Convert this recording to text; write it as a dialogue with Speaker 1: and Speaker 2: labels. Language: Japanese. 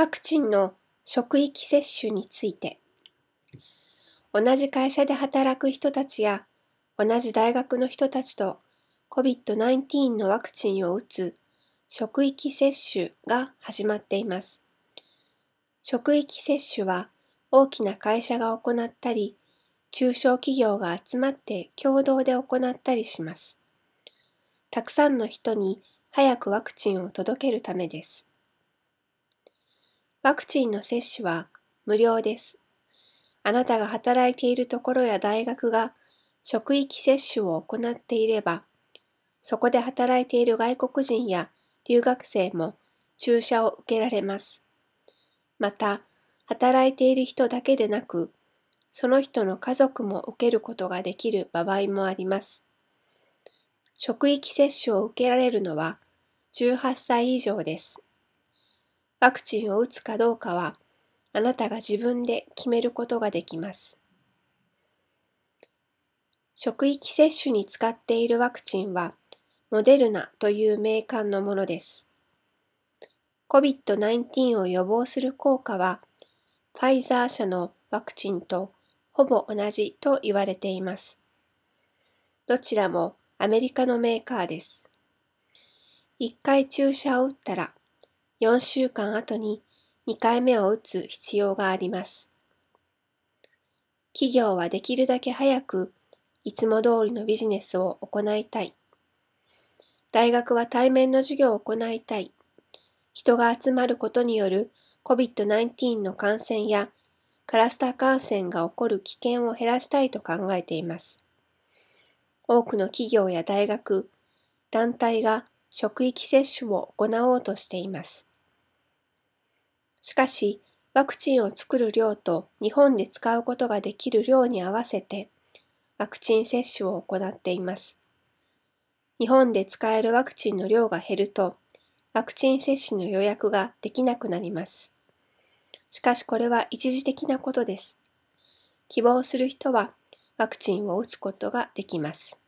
Speaker 1: ワクチンの職域接種について同じ会社で働く人たちや同じ大学の人たちと COVID-19 のワクチンを打つ職域接種が始まっています。職域接種は大きな会社が行ったり、中小企業が集まって共同で行ったりします。たくさんの人に早くワクチンを届けるためです。ワクチンの接種は無料です。あなたが働いているところや大学が職域接種を行っていれば、そこで働いている外国人や留学生も注射を受けられます。また、働いている人だけでなく、その人の家族も受けることができる場合もあります。職域接種を受けられるのは18歳以上です。ワクチンを打つかどうかは、あなたが自分で決めることができます。職域接種に使っているワクチンは、モデルナという名鑑のものです。COVID-19 を予防する効果は、ファイザー社のワクチンとほぼ同じと言われています。どちらもアメリカのメーカーです。1回注射を打ったら4週間後に2回目を打つ必要があります。企業はできるだけ早くいつも通りのビジネスを行いたい。大学は対面の授業を行いたい。人が集まることによる COVID-19 の感染やクラスター感染が起こる危険を減らしたいと考えています。多くの企業や大学、団体が職域接種を行おうとしています。しかし、ワクチンを作る量と日本で使うことができる量に合わせて、ワクチン接種を行っています。日本で使えるワクチンの量が減ると、ワクチン接種の予約ができなくなります。しかしこれは一時的なことです。希望する人はワクチンを打つことができます。